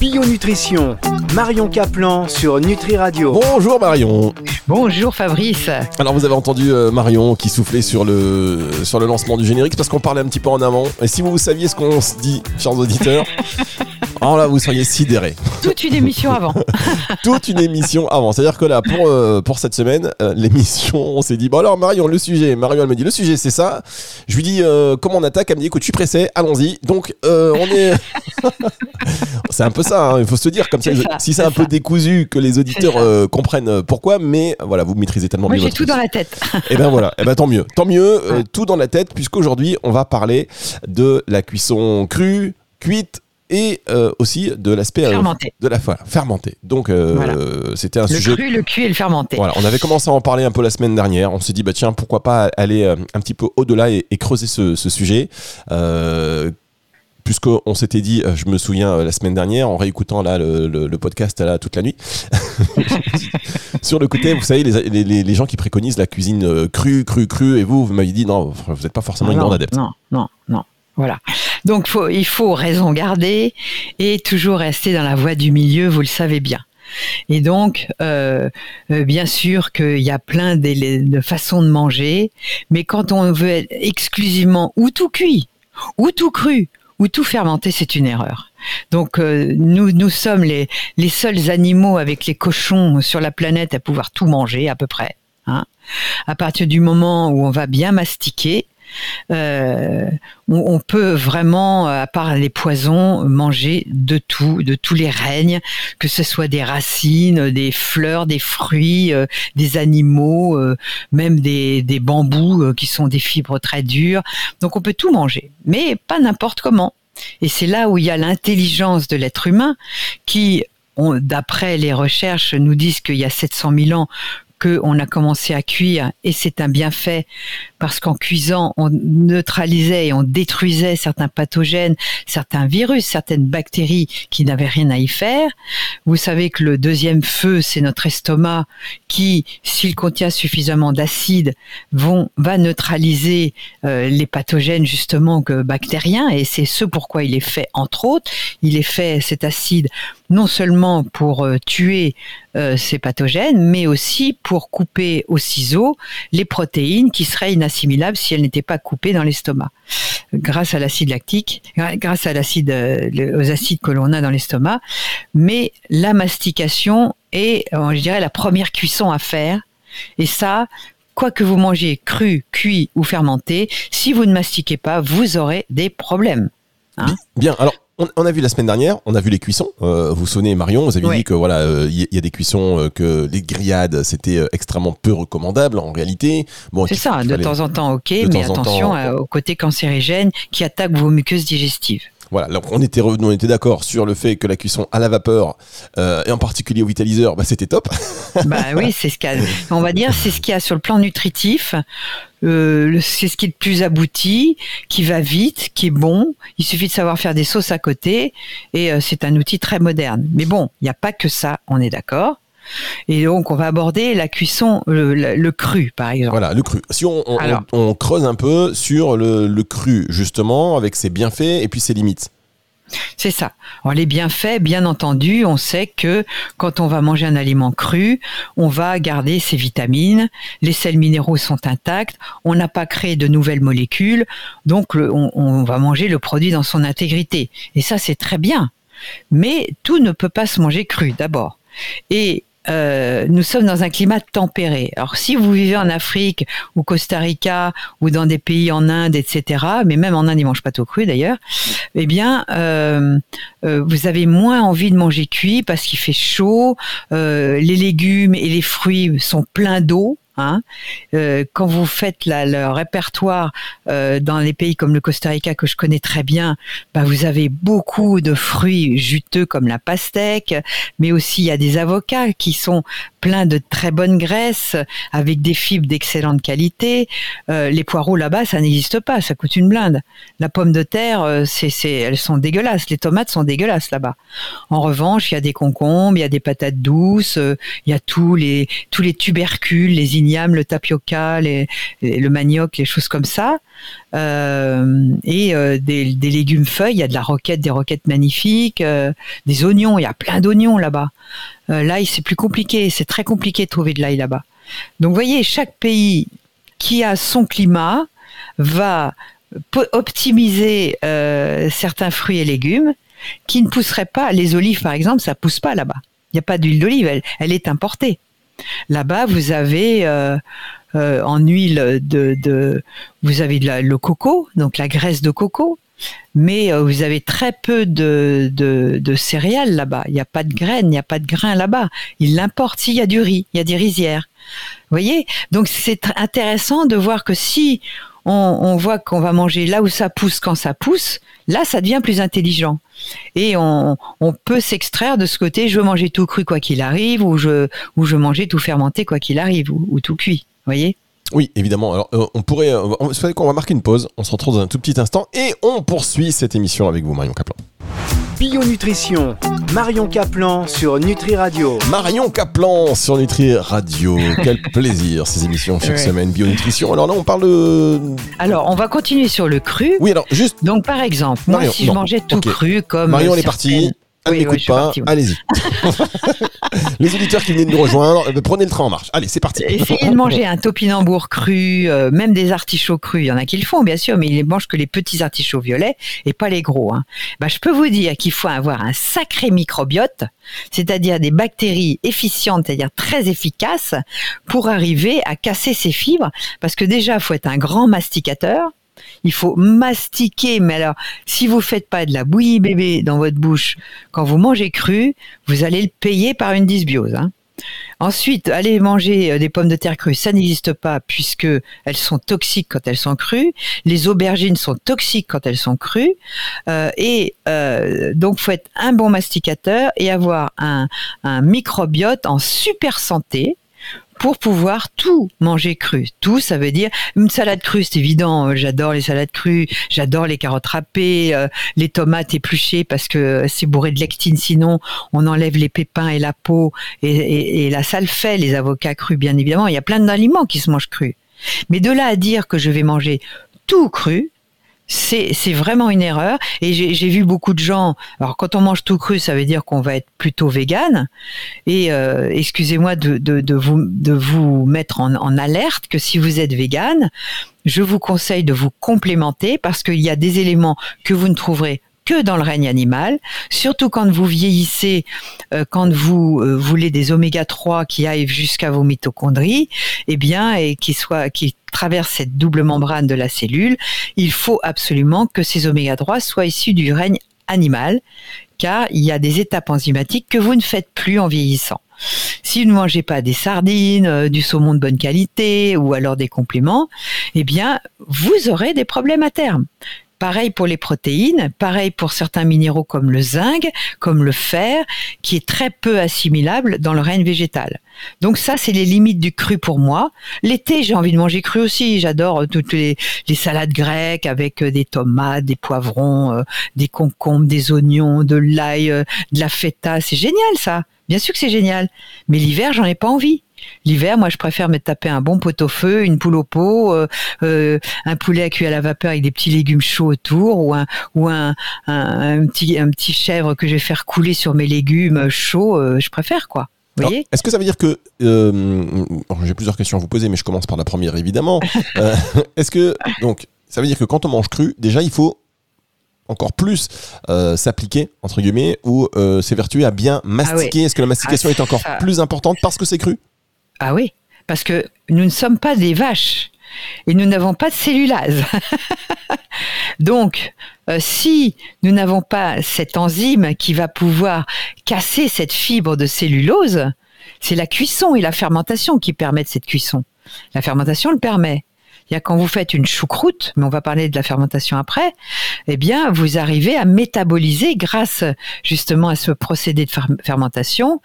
Bio Nutrition, Marion Caplan sur Nutri Radio. Bonjour Marion. Bonjour Fabrice. Alors vous avez entendu euh, Marion qui soufflait sur le, sur le lancement du générique parce qu'on parlait un petit peu en amont. Et si vous saviez ce qu'on se dit, chers auditeurs, alors là vous seriez sidérés. Toute une émission avant. Toute une émission avant. C'est-à-dire que là, pour, euh, pour cette semaine, euh, l'émission, on s'est dit, bon alors Marion, le sujet. Marion, elle me dit, le sujet c'est ça. Je lui dis, comment on attaque? Elle me dit, écoute, je suis pressé, allons-y. Donc on est... c'est un peu ça, hein, il faut se dire, comme ça, si c'est un peu décousu, que les auditeurs comprennent pourquoi, mais voilà, vous maîtrisez tellement Moi, bien. j'ai tout dans la tête. Et ben voilà, et ben tant mieux, tant mieux, euh, tout dans la tête, puisqu'aujourd'hui on va parler de la cuisson crue, cuite et aussi de l'aspect de la voilà, fermenté. Donc c'était un sujet le cru, le cuit et le fermenté. Voilà, on avait commencé à en parler un peu la semaine dernière. On s'est dit bah tiens pourquoi pas aller un petit peu au-delà et, creuser ce, ce sujet puisqu'on s'était dit, euh, je me souviens euh, la semaine dernière, en réécoutant là le, podcast là toute la nuit, sur le côté, vous savez, les, les, gens qui préconisent la cuisine euh, crue, crue, crue, et vous, vous m'avez dit non, vous n'êtes pas forcément une grande adepte. Non, non, non. Voilà. Donc faut, il faut raison garder et toujours rester dans la voie du milieu, vous le savez bien. Et donc, bien sûr qu'il y a plein de, de, façons de manger, mais quand on veut être exclusivement ou tout cuit, ou tout cru, ou tout fermenter, c'est une erreur. Donc euh, nous, nous sommes les, les seuls animaux avec les cochons sur la planète à pouvoir tout manger à peu près. Hein. À partir du moment où on va bien mastiquer, euh, on, peut vraiment, à part les poisons, manger de tout, de tous les règnes, que ce soit des racines, des fleurs, des fruits, euh, des animaux, euh, même des, des bambous qui sont des fibres très dures. Donc on peut tout manger, mais pas n'importe comment. Et c'est là où il y a l'intelligence de l'être humain qui, d'après les recherches, nous disent qu'il y a 700 000 ans, qu'on a commencé à cuire et c'est un bienfait parce qu'en cuisant, on neutralisait et on détruisait certains pathogènes, certains virus, certaines bactéries qui n'avaient rien à y faire. Vous savez que le deuxième feu, c'est notre estomac qui, s'il contient suffisamment d'acide, vont va neutraliser euh, les pathogènes justement que bactériens et c'est ce pourquoi il est fait entre autres. Il est fait cet acide non seulement pour euh, tuer euh, ces pathogènes, mais aussi pour couper au ciseau les protéines qui seraient inassimilables si elles n'étaient pas coupées dans l'estomac. Grâce à l'acide lactique, grâce à l'acide, euh, aux acides que l'on a dans l'estomac. Mais la mastication est, je dirais, la première cuisson à faire. Et ça, quoi que vous mangez cru, cuit ou fermenté, si vous ne mastiquez pas, vous aurez des problèmes. Hein Bien, alors on, a vu la semaine dernière, on a vu les cuissons. Euh, vous sonnez Marion, vous avez dit que voilà, il euh, y, a des cuissons euh, que les grillades c'était extrêmement peu recommandable en réalité. Bon, c'est ça, de temps en temps, ok, mais attention au côté cancérigène qui attaque vos muqueuses digestives. Voilà, donc on était, on était d'accord sur le fait que la cuisson à la vapeur, et en particulier au vitaliseur, bah, c'était top. bah oui, c'est ce qu'il on va dire, c'est ce qu'il y a sur le plan nutritif. Euh, c'est ce qui est le plus abouti, qui va vite, qui est bon. Il suffit de savoir faire des sauces à côté et euh, c'est un outil très moderne. Mais bon, il n'y a pas que ça, on est d'accord. Et donc, on va aborder la cuisson, le, cru, par exemple. Voilà, le cru. Si on, creuse un peu sur le, cru, justement, avec ses bienfaits et puis ses limites. C'est ça. Alors les bienfaits, bien entendu, on sait que quand on va manger un aliment cru, on va garder ses vitamines, les sels minéraux sont intacts, on n'a pas créé de nouvelles molécules, donc on, on va manger le produit dans son intégrité. Et ça, c'est très bien. Mais tout ne peut pas se manger cru d'abord. Et euh, nous sommes dans un climat tempéré. Alors si vous vivez en Afrique ou Costa Rica ou dans des pays en Inde, etc., mais même en Inde ils mangent pas tout cru d'ailleurs, eh bien euh, euh, vous avez moins envie de manger cuit parce qu'il fait chaud, les légumes et les fruits sont pleins d'eau. Hein. Euh, quand vous faites la, le répertoire euh, dans les pays comme le Costa Rica que je connais très bien, bah vous avez beaucoup de fruits juteux comme la pastèque, mais aussi il y a des avocats qui sont pleins de très bonnes graisses avec des fibres d'excellente qualité. Euh, les poireaux là-bas, ça n'existe pas, ça coûte une blinde. La pomme de terre, euh, c'est, elles sont dégueulasses. Les tomates sont dégueulasses là-bas. En revanche, il y a des concombres, il y a des patates douces, euh, il y a tous les tous les tubercules, les ignames, le tapioca, le manioc, les choses comme ça. et des, légumes feuilles. Il y a de la roquette, des roquettes magnifiques, des oignons. Il y a plein d'oignons là-bas. L'ail, c'est plus compliqué. C'est très compliqué de trouver de l'ail là-bas. Donc, voyez, chaque pays qui a son climat va optimiser certains fruits et légumes qui ne pousseraient pas. Les olives, par exemple, ça pousse pas là-bas. Il n'y a pas d'huile d'olive, elle, est importée. Là-bas, vous avez euh, en huile de, vous avez de le coco, donc la graisse de coco, mais euh, vous avez très peu de, céréales là-bas. Il n'y a pas de graines, il n'y a pas de grains là-bas. Ils l'importent. S'il y a du riz, il y a des rizières. Vous voyez? Donc c'est intéressant de voir que si on, voit qu'on va manger là où ça pousse quand ça pousse, là ça devient plus intelligent. Et on, peut s'extraire de ce côté, je veux manger tout cru quoi qu'il arrive, ou je, ou je veux manger tout fermenté quoi qu'il arrive, ou tout cuit voyez? Oui, évidemment. Alors, euh, on pourrait. Euh, on, qu'on va marquer une pause. On se retrouve dans un tout petit instant et on poursuit cette émission avec vous, Marion Caplan. Bio Nutrition, Marion Caplan sur Nutri Radio. Marion Caplan sur Nutri Radio. Quel plaisir ces émissions chaque semaine Bio Nutrition. Alors là, on parle de. Alors, on va continuer sur le cru. Oui, alors juste. Donc, par exemple, moi, si je mangeais tout cru, comme. Marion, elle est partie. N'écoute pas. Allez-y. les auditeurs qui viennent nous rejoindre, euh, prenez le train en marche. Allez, c'est parti. Essayez de manger un topinambour cru, euh, même des artichauts crus. Il y en a qui le font, bien sûr, mais ils ne mangent que les petits artichauts violets et pas les gros. Hein. Bah, je peux vous dire qu'il faut avoir un sacré microbiote, c'est-à-dire des bactéries efficientes, c'est-à-dire très efficaces, pour arriver à casser ces fibres. Parce que déjà, il faut être un grand masticateur. Il faut mastiquer. Mais alors, si vous faites pas de la bouillie bébé dans votre bouche quand vous mangez cru, vous allez le payer par une dysbiose. Hein. Ensuite, allez manger euh, des pommes de terre crues, ça n'existe pas puisque elles sont toxiques quand elles sont crues. Les aubergines sont toxiques quand elles sont crues. Euh, et euh, donc, faut être un bon masticateur et avoir un microbiote en super santé pour pouvoir tout manger cru. Tout, ça veut dire une salade crue, c'est évident. Euh, j'adore les salades crues, j'adore les carottes râpées, euh, les tomates épluchées parce que c'est bourré de lectine. Sinon, on enlève les pépins et la peau et, et, la salle fait les avocats crus, bien évidemment. Il y a plein d'aliments qui se mangent crus. Mais de là à dire que je vais manger tout cru, c'est vraiment une erreur. Et j'ai vu beaucoup de gens. Alors, quand on mange tout cru, ça veut dire qu'on va être plutôt vegan. Et euh, excusez-moi de, de, de, vous, de vous mettre en, en alerte que si vous êtes vegan, je vous conseille de vous complémenter parce qu'il y a des éléments que vous ne trouverez que dans le règne animal, surtout quand vous vieillissez, euh, quand vous euh, voulez des oméga 3 qui aillent jusqu'à vos mitochondries, eh bien, et qui soient, qui traversent cette double membrane de la cellule, il faut absolument que ces oméga 3 soient issus du règne animal, car il y a des étapes enzymatiques que vous ne faites plus en vieillissant. Si vous ne mangez pas des sardines, euh, du saumon de bonne qualité ou alors des compléments, eh bien, vous aurez des problèmes à terme. Pareil pour les protéines, pareil pour certains minéraux comme le zinc, comme le fer, qui est très peu assimilable dans le règne végétal. Donc ça, c'est les limites du cru pour moi. L'été, j'ai envie de manger cru aussi. J'adore euh, toutes les, salades grecques avec euh, des tomates, des poivrons, euh, des concombres, des oignons, de l'ail, de la feta. C'est génial ça. Bien sûr que c'est génial. Mais l'hiver, j'en ai pas envie. L'hiver, moi, je préfère me taper un bon pot-au-feu, une poule au pot, euh, euh, un poulet à cuire à la vapeur avec des petits légumes chauds autour, ou un ou un, un, petit un petit chèvre que je vais faire couler sur mes légumes chauds. Euh, je préfère quoi. Est-ce que ça veut dire que j'ai plusieurs questions à vous poser, mais je commence par la première évidemment. Est-ce que donc ça veut dire que quand on mange cru, déjà il faut encore plus s'appliquer entre guillemets ou s'évertuer à bien mastiquer? Ah Est-ce que la mastication ah, est encore plus importante parce que c'est cru? Ah oui, parce que nous ne sommes pas des vaches et nous n'avons pas de cellulase. Donc, euh, si nous n'avons pas cette enzyme qui va pouvoir casser cette fibre de cellulose, c'est la cuisson et la fermentation qui permettent cette cuisson. La fermentation le permet. Il y a quand vous faites une choucroute, mais on va parler de la fermentation après, eh bien, vous arrivez à métaboliser grâce justement à ce procédé de fermentation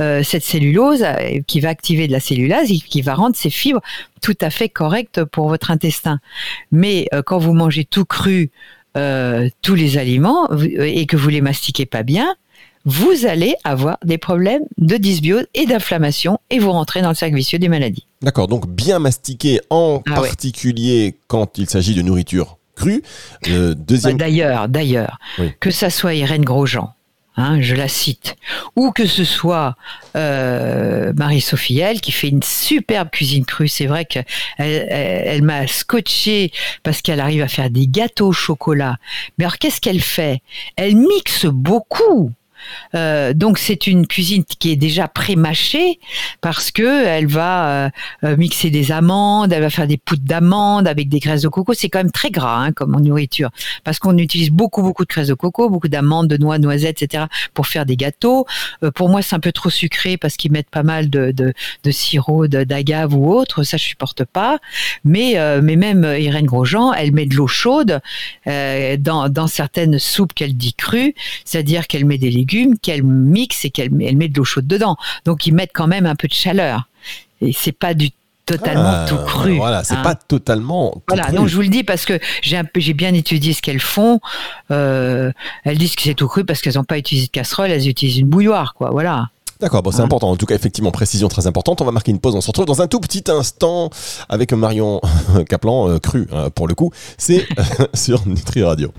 euh, cette cellulose euh, qui va activer de la cellulase et qui va rendre ces fibres tout à fait correctes pour votre intestin. Mais euh, quand vous mangez tout cru, tous les aliments et que vous les mastiquez pas bien, vous allez avoir des problèmes de dysbiose et d'inflammation et vous rentrez dans le cercle vicieux des maladies. D'accord, donc bien mastiquer en Ah ouais. particulier quand il s'agit de nourriture crue. Euh, deuxième. Bah, D'ailleurs, d'ailleurs, Oui. que ça soit Irène Grosjean, hein, je la cite, ou que ce soit euh, Marie-Sophie Elle, qui fait une superbe cuisine crue. C'est vrai qu'elle elle, elle m'a scotché parce qu'elle arrive à faire des gâteaux au chocolat. Mais alors, qu'est-ce qu'elle fait? Elle mixe beaucoup. Euh, donc c'est une cuisine qui est déjà pré-mâchée parce que elle va euh, euh, mixer des amandes, elle va faire des poudres d'amandes avec des graisses de coco. C'est quand même très gras hein, comme nourriture parce qu'on utilise beaucoup beaucoup de graisses de coco, beaucoup d'amandes, de noix, noisettes, etc. pour faire des gâteaux. Pour moi c'est un peu trop sucré parce qu'ils mettent pas mal de, de, de sirop d'agave ou autre. Ça je supporte pas. Mais mais même Irène Grosjean, elle met de l'eau chaude dans dans certaines soupes qu'elle dit crues, c'est-à-dire qu'elle met des légumes, qu'elle mixe et qu'elle elle met de l'eau chaude dedans. Donc ils mettent quand même un peu de chaleur. Et c'est pas du totalement Ah, tout cru. Voilà, c'est hein. pas totalement. tout Voilà, cru. donc je vous le dis parce que j'ai un peu, j'ai bien étudié ce qu'elles font. Euh, elles disent que c'est tout cru parce qu'elles n'ont pas utilisé de casserole, elles utilisent une bouilloire, quoi. Voilà. D'accord, bon, c'est Hein. important. En tout cas, effectivement, précision très importante. On va marquer une pause. On se retrouve dans un tout petit instant avec Marion Caplan, euh, cru hein, pour le coup. C'est sur Nutri Radio.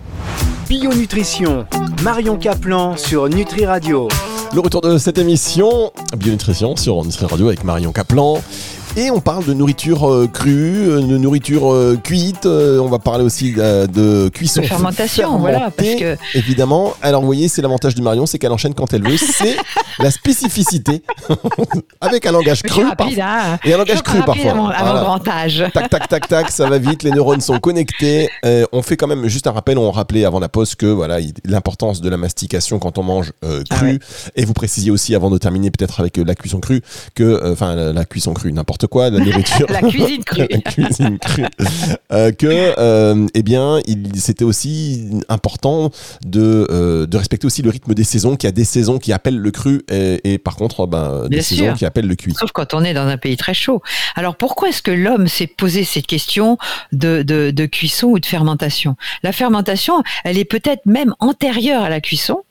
Bio Nutrition, Marion Caplan sur Nutri Radio. Le retour de cette émission, Bionutrition sur Nutri Radio avec Marion Caplan. Et on parle de nourriture euh, crue, euh, de nourriture euh, cuite. euh, on va parler aussi de cuisson. De fermentation, voilà, parce que Évidemment. Alors, vous voyez, c'est l'avantage de Marion, c'est qu'elle enchaîne quand elle veut. C'est la spécificité. avec un langage cru. rapide, hein. Et un langage cru parfois. Voilà. grand âge. Tac, tac, tac, tac, ça va vite, les neurones sont connectés. On fait quand même juste un rappel, on rappelait avant la pause que voilà il- l'importance de la mastication quand on mange Ah cru. ouais. Et vous précisiez aussi, avant de terminer peut-être avec la cuisson crue, que, enfin la, la cuisson crue, n'importe quoi, la nourriture. La cuisine crue. La cuisine crue. Euh, que, euh, eh bien, c'était aussi important de, euh, de respecter aussi le rythme des saisons, qu'il y a des saisons qui appellent le cru et, et par contre, ben, des Bien saisons sûr. qui appellent le cuit. Sauf quand on est dans un pays très chaud. Alors pourquoi est-ce que l'homme s'est posé cette question de, de, de cuisson ou de fermentation? La fermentation, elle est peut-être même antérieure à la cuisson.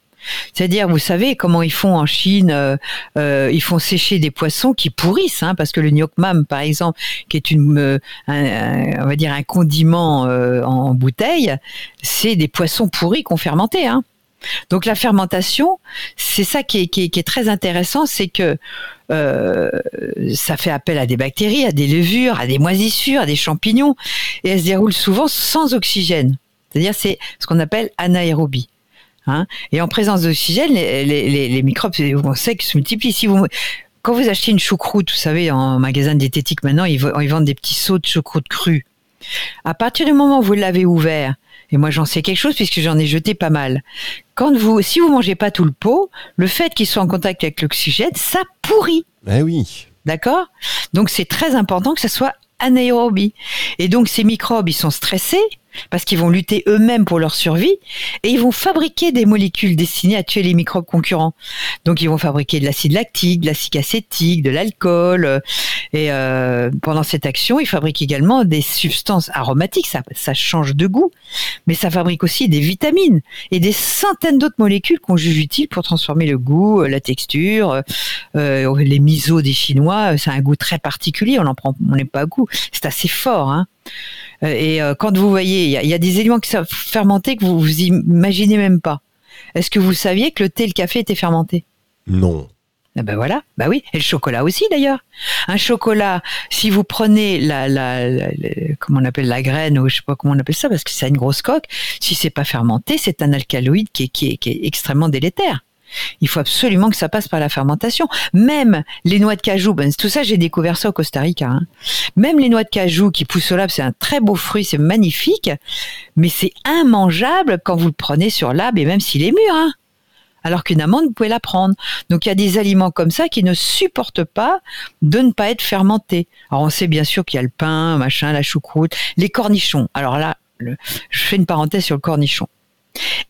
C'est-à-dire, vous savez comment ils font en Chine, euh, euh, ils font sécher des poissons qui pourrissent, hein, parce que le nyokmam, par exemple, qui est une, euh, un- on va dire un condiment euh, en bouteille, c'est des poissons pourris qu'on fermenté. Hein. Donc la fermentation, c'est ça qui est, très intéressant, c'est que ça fait appel à des bactéries, à des levures, à des moisissures, à des champignons, et elle se déroule souvent sans oxygène. C'est-à-dire c'est ce qu'on appelle anaérobie. Hein et en présence d'oxygène, les, les, les, les microbes, on sait qu'ils se multiplient. Si vous, quand vous achetez une choucroute, vous savez, en magasin diététique maintenant, ils, ils vendent des petits seaux de choucroute crue. À partir du moment où vous l'avez ouvert, et moi j'en sais quelque chose puisque j'en ai jeté pas mal. Quand vous, si vous mangez pas tout le pot, le fait qu'il soit en contact avec l'oxygène, ça pourrit. Eh oui. D'accord? Donc c'est très important que ça soit anaérobie. Et donc ces microbes, ils sont stressés parce qu'ils vont lutter eux-mêmes pour leur survie et ils vont fabriquer des molécules destinées à tuer les microbes concurrents. Donc ils vont fabriquer de l'acide lactique, de l'acide acétique, de l'alcool euh, et euh, pendant cette action, ils fabriquent également des substances aromatiques, ça, change de goût, mais ça fabrique aussi des vitamines et des centaines d'autres molécules qu'on juge utiles pour transformer le goût, euh, la texture, les misos des Chinois, c'est un goût très particulier, on en prend, on n'est pas à goût, c'est assez fort. Hein. Euh, Et euh, quand vous voyez, il y, a- y a des éléments qui sont fermentés que vous vous imaginez même pas. Est-ce que vous saviez que le thé et le café étaient fermentés? Non. ah ben voilà, bah oui, et le chocolat aussi d'ailleurs. Un chocolat, si vous prenez la, la, la- la- comment on appelle la graine ou je sais pas comment on appelle ça parce que c'est une grosse coque, si c'est pas fermenté, c'est un alcaloïde qui est, qui est, qui est extrêmement délétère. Il faut absolument que ça passe par la fermentation. Même les noix de cajou, ben, tout ça j'ai découvert ça au Costa Rica. hein. Même les noix de cajou qui poussent au lab, c'est un très beau fruit, c'est magnifique, mais c'est immangeable quand vous le prenez sur l'arbre et même s'il est mûr. Hein alors qu'une amande, vous pouvez la prendre. Donc il y a des aliments comme ça qui ne supportent pas de ne pas être fermentés. Alors on sait bien sûr qu'il y a le pain, machin, la choucroute, les cornichons. Alors là, je fais une parenthèse sur le cornichon.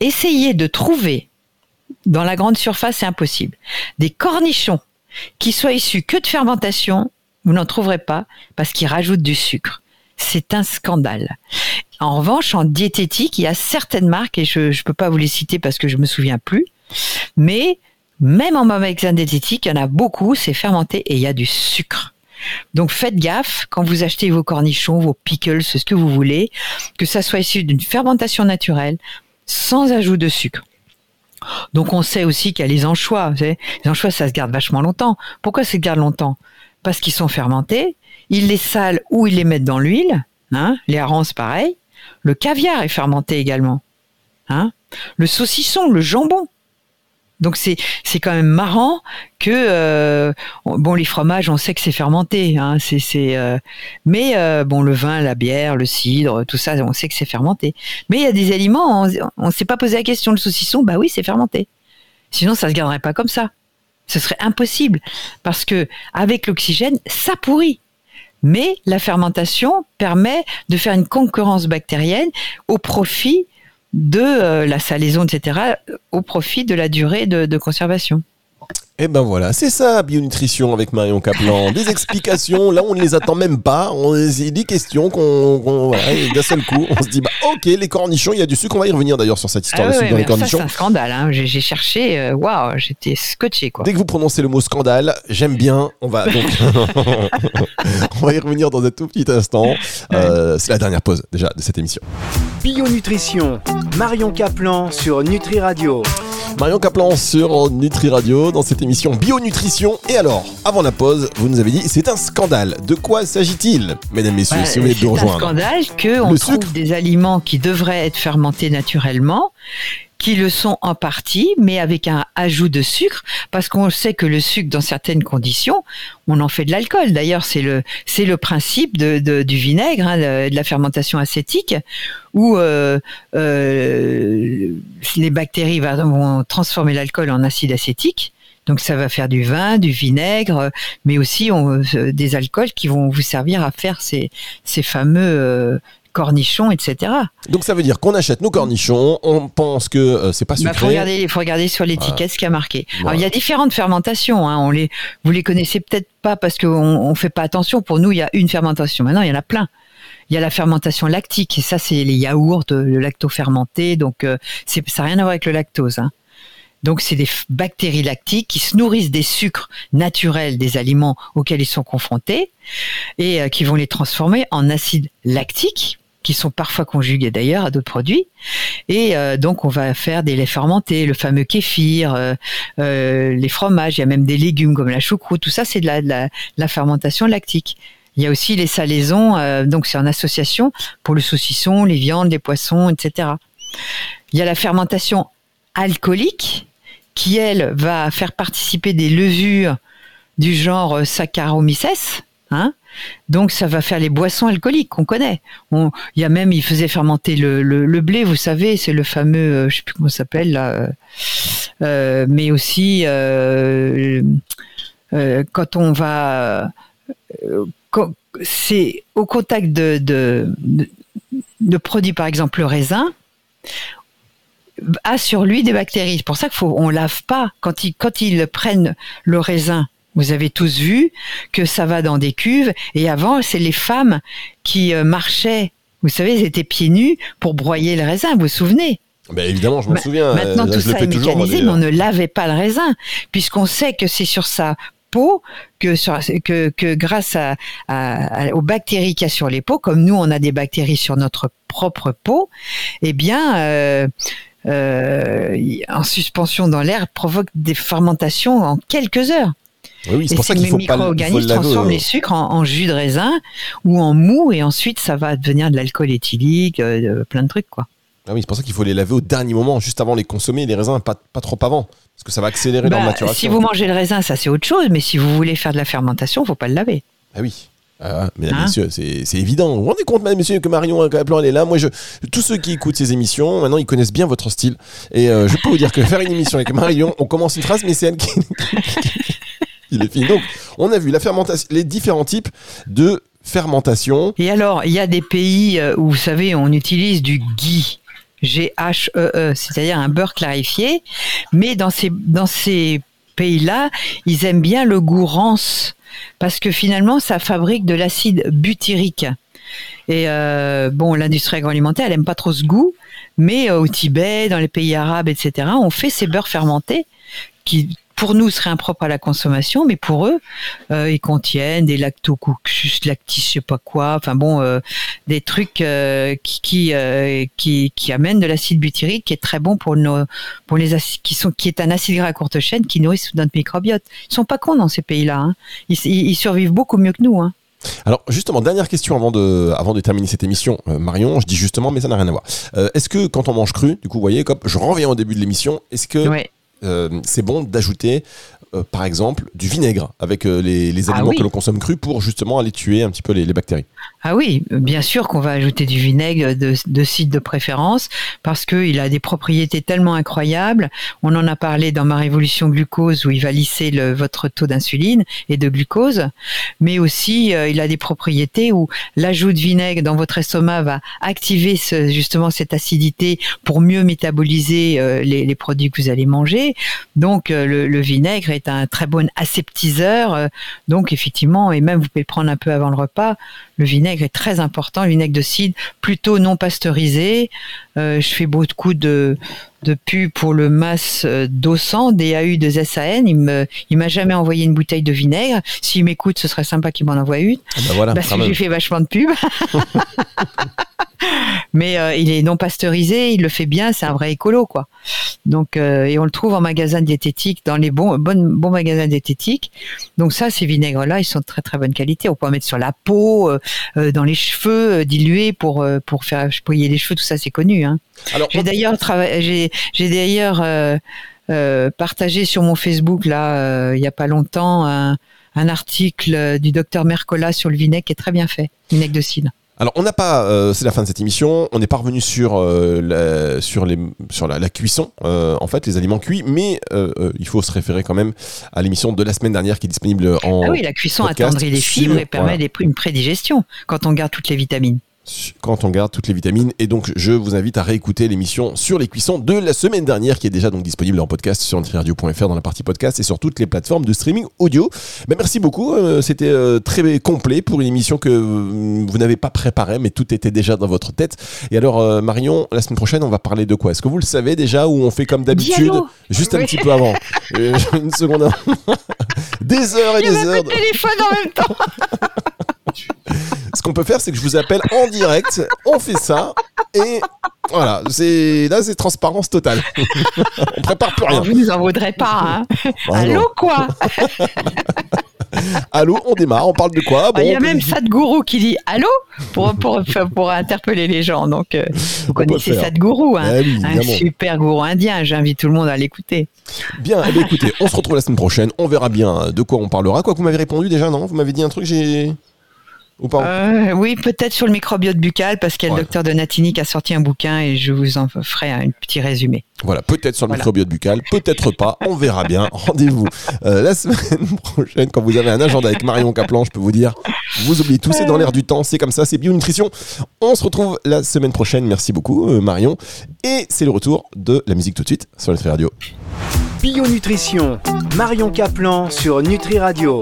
Essayez de trouver dans la grande surface, c'est impossible, des cornichons qui soient issus que de fermentation, vous n'en trouverez pas parce qu'ils rajoutent du sucre. C'est un scandale. En revanche, en diététique, il y a certaines marques, et je ne peux pas vous les citer parce que je me souviens plus, mais même en magasin diététique, il y en a beaucoup, c'est fermenté et il y a du sucre. Donc faites gaffe quand vous achetez vos cornichons, vos pickles, ce que vous voulez, que ça soit issu d'une fermentation naturelle, sans ajout de sucre. Donc on sait aussi qu'il y a les anchois. Les anchois, ça se garde vachement longtemps. Pourquoi ça se garde longtemps? Parce qu'ils sont fermentés, ils les salent ou ils les mettent dans l'huile. Hein les harengs, pareil. Le caviar est fermenté également. Hein le saucisson, le jambon. Donc c'est c'est quand même marrant que euh, bon les fromages on sait que c'est fermenté hein, euh, mais euh, bon le vin la bière le cidre tout ça on sait que c'est fermenté. Mais il y a des aliments on, on s'est pas posé la question. Le saucisson bah oui c'est fermenté. Sinon ça se garderait pas comme ça. Ce serait impossible parce que avec l'oxygène ça pourrit. Mais la fermentation permet de faire une concurrence bactérienne au profit de euh, la salaison, etc., au profit de la durée de, conservation. Et eh ben voilà, c'est ça, bionutrition avec Marion Kaplan. Des explications, là on ne les attend même pas. On des questions qu'on, voilà, d'un seul coup, on se dit bah ok, les cornichons, il y a du sucre. On va y revenir d'ailleurs sur cette histoire ah de sucre dans les cornichons. C'est un scandale. Hein. J'ai, cherché, euh, waouh, j'étais scotché quoi. Dès que vous prononcez le mot scandale, j'aime bien. On va donc, on va y revenir dans un tout petit instant. Euh, c'est la dernière pause déjà de cette émission. Bionutrition, Marion Kaplan sur Nutri Radio. Marion Caplan sur Nutri Radio dans cette émission Bionutrition. Et alors, avant la pause, vous nous avez dit c'est un scandale. De quoi s'agit-il, mesdames, messieurs, si vous voulez nous rejoindre C'est un scandale qu'on trouve des aliments qui devraient être fermentés naturellement qui le sont en partie, mais avec un ajout de sucre, parce qu'on sait que le sucre, dans certaines conditions, on en fait de l'alcool. D'ailleurs, c'est le c'est le principe de, du vinaigre, hein, de, la fermentation acétique, où euh, euh, les bactéries vont transformer l'alcool en acide acétique. Donc ça va faire du vin, du vinaigre, mais aussi euh, des alcools qui vont vous servir à faire ces, ces fameux cornichons, etc. Donc ça veut dire qu'on achète nos cornichons, on pense que euh, c'est pas bah, sucré. Il faut regarder, faut regarder sur l'étiquette ce qui a marqué. Alors il y a différentes fermentations. Hein, on les, vous les connaissez peut-être pas parce qu'on on fait pas attention. Pour nous, il y a une fermentation. Maintenant, il y en a plein. Il y a la fermentation lactique et ça, c'est les yaourts, le lacto fermenté. Donc euh, ça n'a rien à voir avec le lactose. Hein. Donc, c'est des bactéries lactiques qui se nourrissent des sucres naturels des aliments auxquels ils sont confrontés et euh, qui vont les transformer en acide lactique qui sont parfois conjugués d'ailleurs à d'autres produits. Et euh, donc on va faire des laits fermentés, le fameux kéfir, euh, euh, les fromages, il y a même des légumes comme la choucroute, tout ça c'est de la, fermentation lactique. Il y a aussi les salaisons, donc c'est en association pour le saucisson, les viandes, les poissons, etc. Il y a la fermentation alcoolique qui, elle, va faire participer des levures du genre Saccharomyces, hein, donc ça va faire les boissons alcooliques qu'on connaît. il y a même, il faisait fermenter le, blé, vous savez, c'est le fameux, euh, je sais plus comment ça s'appelle euh, euh, mais aussi quand on va, c'est au contact de, produits, par exemple le raisin, a sur lui des bactéries. C'est pour ça qu'il faut, on lave pas quand ils prennent le raisin vous avez tous vu que ça va dans des cuves. Et avant, c'est les femmes qui euh, marchaient, vous savez, elles étaient pieds nus pour broyer le raisin. Vous vous souvenez? Ben évidemment, je me souviens. Maintenant, tout ça est mécanisé, mais on ne lavait pas le raisin, puisqu'on sait que c'est sur sa peau que, que, que grâce à, aux bactéries qu'il y a sur les peaux, comme nous, on a des bactéries sur notre propre peau, eh bien, euh, euh, en suspension dans l'air provoque des fermentations en quelques heures. Oui, c'est pour ça qu'il faut pas micro-organismes transforment les sucres en, jus de raisin ou en mou et ensuite ça va devenir de l'alcool éthylique, euh, plein de trucs quoi. Ah oui, c'est pour ça qu'il faut les laver au dernier moment, juste avant de les consommer, les raisins, pas, pas trop avant, parce que ça va accélérer leur bah, maturation. Si vous mangez le raisin, ça c'est autre chose, mais si vous voulez faire de la fermentation, il faut pas le laver. Ah oui. Ah, mesdames, hein messieurs, c'est évident. Vous vous rendez compte, mesdames, messieurs, que Marion Caplan, elle est là? Moi, je, tous ceux qui écoutent ces émissions, maintenant, ils connaissent bien votre style. Et euh, je peux vous dire que faire une émission avec Marion, on commence une phrase, mais c'est elle qui, Donc, on a vu la fermentation, les différents types de fermentation. Et alors, il y a des pays euh, où, vous savez, on utilise du ghee. G-H-E-E, c'est-à-dire un beurre clarifié. Mais dans ces, dans ces pays-là, ils aiment bien le goût rance parce que finalement, ça fabrique de l'acide butyrique. Et euh, bon, l'industrie agroalimentaire, elle aime pas trop ce goût, mais euh, au Tibet, dans les pays arabes, etc., on fait ces beurres fermentés qui pour nous seraient impropres à la consommation, mais pour eux, euh, ils contiennent des lactococcus, lactis, je sais pas quoi, enfin bon, euh, des trucs euh, qui qui, euh, qui, qui amènent de l'acide butyrique, qui est très bon pour nos pour les acides, qui sont qui est un acide gras à courte chaîne qui nourrit notre microbiote. Ils sont pas cons dans ces pays-là. Hein. Ils, ils, ils survivent beaucoup mieux que nous. Hein. Alors justement, dernière question avant de, avant de terminer cette émission, euh, Marion, je dis justement, mais ça n'a rien à voir. Euh, est-ce que quand on mange cru, du coup, vous voyez, comme je reviens au début de l'émission, est-ce que Ouais. Euh, c'est bon d'ajouter, euh, par exemple, du vinaigre avec euh, les, Ah aliments oui. que l'on consomme crus pour justement aller tuer un petit peu les, les bactéries Ah oui, bien sûr qu'on va ajouter du vinaigre de, cidre de préférence parce qu'il a des propriétés tellement incroyables. On en a parlé dans ma révolution glucose où il va lisser votre taux d'insuline et de glucose, mais aussi euh, il a des propriétés où l'ajout de vinaigre dans votre estomac va activer justement cette acidité pour mieux métaboliser euh, les, produits que vous allez manger. Donc euh, le, vinaigre est un très bon aseptiseur. donc effectivement, et même vous pouvez le prendre un peu avant le repas. Le vinaigre est très important, le vinaigre de cidre, plutôt non pasteurisé. Euh, je fais beaucoup de, de pubs pour le MAS euh, d'Ossan, DAU de SAN. Il me, il m'a jamais envoyé une bouteille de vinaigre. S'il m'écoute, ce serait sympa qu'il m'en envoie une. Ah bah voilà, Parce que j'ai fait vachement de pubs. Mais euh, il est non pasteurisé, il le fait bien, c'est un vrai écolo, quoi. Donc, euh, et on le trouve en magasin diététique, dans les bons, bons, bons magasins diététiques. Donc ça, ces vinaigres-là, ils sont de très très bonne qualité. On peut en mettre sur la peau, euh, euh, dans les cheveux, euh, dilués pour euh, pour faire briller les cheveux. Tout ça, c'est connu. Hein. Alors, J'ai d'ailleurs travaillé, j'ai j'ai d'ailleurs euh, euh, partagé sur mon Facebook là, euh, il y a pas longtemps, un, un article du docteur Mercola sur le vinaigre qui est très bien fait, vinaigre de cidre. Alors, on n'a pas, euh, c'est la fin de cette émission. On n'est pas revenu sur euh, la, sur les, sur la, la cuisson, euh, en fait, les aliments cuits, mais il faut se référer quand même à l'émission de la semaine dernière qui est disponible en Ah oui, la cuisson attendrit les fibres et permet voilà. une prédigestion quand on garde toutes les vitamines. Quand on garde toutes les vitamines. Et donc, je vous invite à réécouter l'émission sur les cuissons de la semaine dernière, qui est déjà donc disponible en podcast sur nutriradio.fr dans la partie podcast et sur toutes les plateformes de streaming audio. Ben, merci beaucoup. euh, C'était euh, très complet pour une émission que euh, vous n'avez pas préparée, mais tout était déjà dans votre tête. Et alors, Marion, la semaine prochaine, on va parler de quoi? Est-ce que vous le savez déjà ou on fait comme d'habitude? Juste un Oui. petit peu avant. Une seconde. avant. des heures et Il des heures. le téléphone en même temps. Ce qu'on peut faire, c'est que je vous appelle en direct, on fait ça, et voilà, c'est là c'est transparence totale. on prépare plus rien. Vous nous en voudrez pas, hein Allô quoi Allô, on démarre, on parle de quoi? Il y a même Sadhguru qui dit allô? pour, pour, pour interpeller les gens. Donc, euh, vous connaissez. Sadhguru, hein, Eh oui, un super gourou indien. J'invite tout le monde à l'écouter. Bien, eh bien, écoutez, on se retrouve la semaine prochaine, on verra bien de quoi on parlera. Quoi que vous m'avez répondu déjà, non? Vous m'avez dit un truc, j'ai. Ou pas Euh, oui, peut-être sur le microbiote buccal, parce qu'il y a Ouais. le docteur Donatini qui a sorti un bouquin et je vous en ferai un petit résumé. Voilà, peut-être sur le Voilà. microbiote buccal, peut-être pas, on verra bien. Rendez-vous euh, la semaine prochaine quand vous avez un agenda avec Marion Caplan, je peux vous dire, vous oubliez tout, c'est dans l'air du temps, c'est comme ça, c'est bionutrition. On se retrouve la semaine prochaine, merci beaucoup euh, Marion. Et c'est le retour de la musique tout de suite sur Nutri Radio. Bio Nutrition, Marion Caplan sur Nutri Radio.